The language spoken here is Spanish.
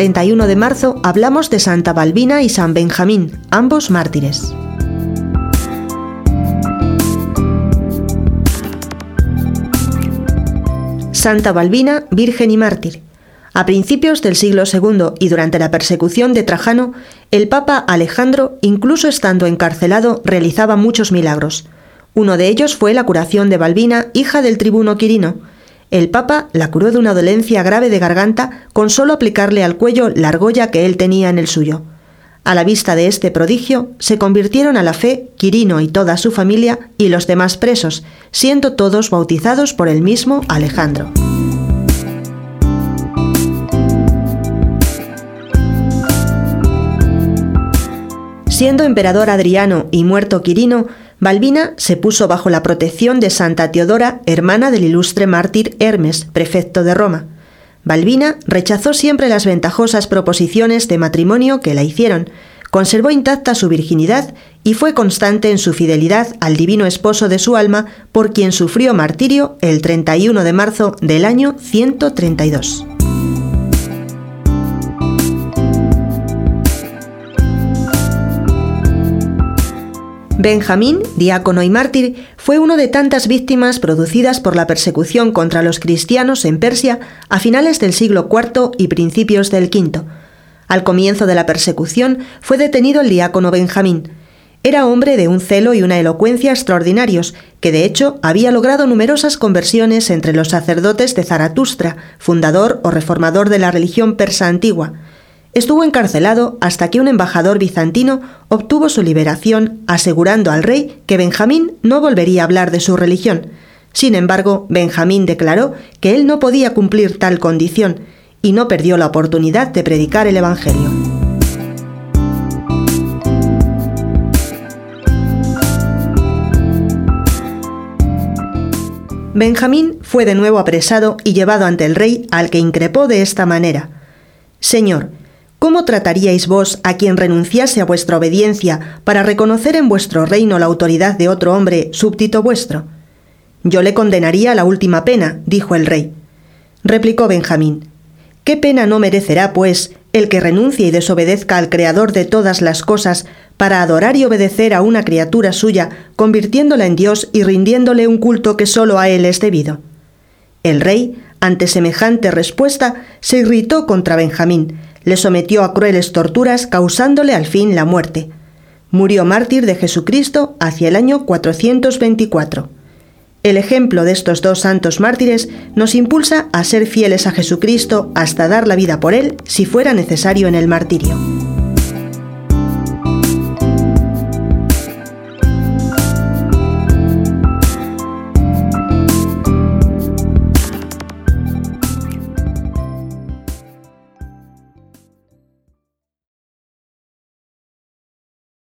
31 de marzo hablamos de Santa Balbina y San Benjamín, ambos mártires. Santa Balbina, virgen y mártir. A principios del siglo II y durante la persecución de Trajano, el Papa Alejandro, incluso estando encarcelado, realizaba muchos milagros. Uno de ellos fue la curación de Balbina, hija del tribuno Quirino. El Papa la curó de una dolencia grave de garganta con solo aplicarle al cuello la argolla que él tenía en el suyo. A la vista de este prodigio, se convirtieron a la fe Quirino y toda su familia y los demás presos, siendo todos bautizados por el mismo Alejandro. Siendo emperador Adriano y muerto Quirino, Balbina se puso bajo la protección de Santa Teodora, hermana del ilustre mártir Hermes, prefecto de Roma. Balbina rechazó siempre las ventajosas proposiciones de matrimonio que la hicieron, conservó intacta su virginidad y fue constante en su fidelidad al divino esposo de su alma, por quien sufrió martirio el 31 de marzo del año 132. Benjamín, diácono y mártir, fue uno de tantas víctimas producidas por la persecución contra los cristianos en Persia a finales del siglo IV y principios del V. Al comienzo de la persecución fue detenido el diácono Benjamín. Era hombre de un celo y una elocuencia extraordinarios, que de hecho había logrado numerosas conversiones entre los sacerdotes de Zaratustra, fundador o reformador de la religión persa antigua. Estuvo encarcelado hasta que un embajador bizantino obtuvo su liberación asegurando al rey que Benjamín no volvería a hablar de su religión. Sin embargo, Benjamín declaró que él no podía cumplir tal condición y no perdió la oportunidad de predicar el Evangelio. Benjamín fue de nuevo apresado y llevado ante el rey, al que increpó de esta manera. Señor, ¿Cómo trataríais vos a quien renunciase a vuestra obediencia para reconocer en vuestro reino la autoridad de otro hombre súbdito vuestro? Yo le condenaría a la última pena, dijo el rey. Replicó Benjamín. ¿Qué pena no merecerá, pues, el que renuncie y desobedezca al Creador de todas las cosas para adorar y obedecer a una criatura suya, convirtiéndola en Dios y rindiéndole un culto que sólo a él es debido? El rey, ante semejante respuesta, se irritó contra Benjamín, le sometió a crueles torturas causándole al fin la muerte. Murió mártir de Jesucristo hacia el año 424. El ejemplo de estos dos santos mártires nos impulsa a ser fieles a Jesucristo hasta dar la vida por Él si fuera necesario en el martirio.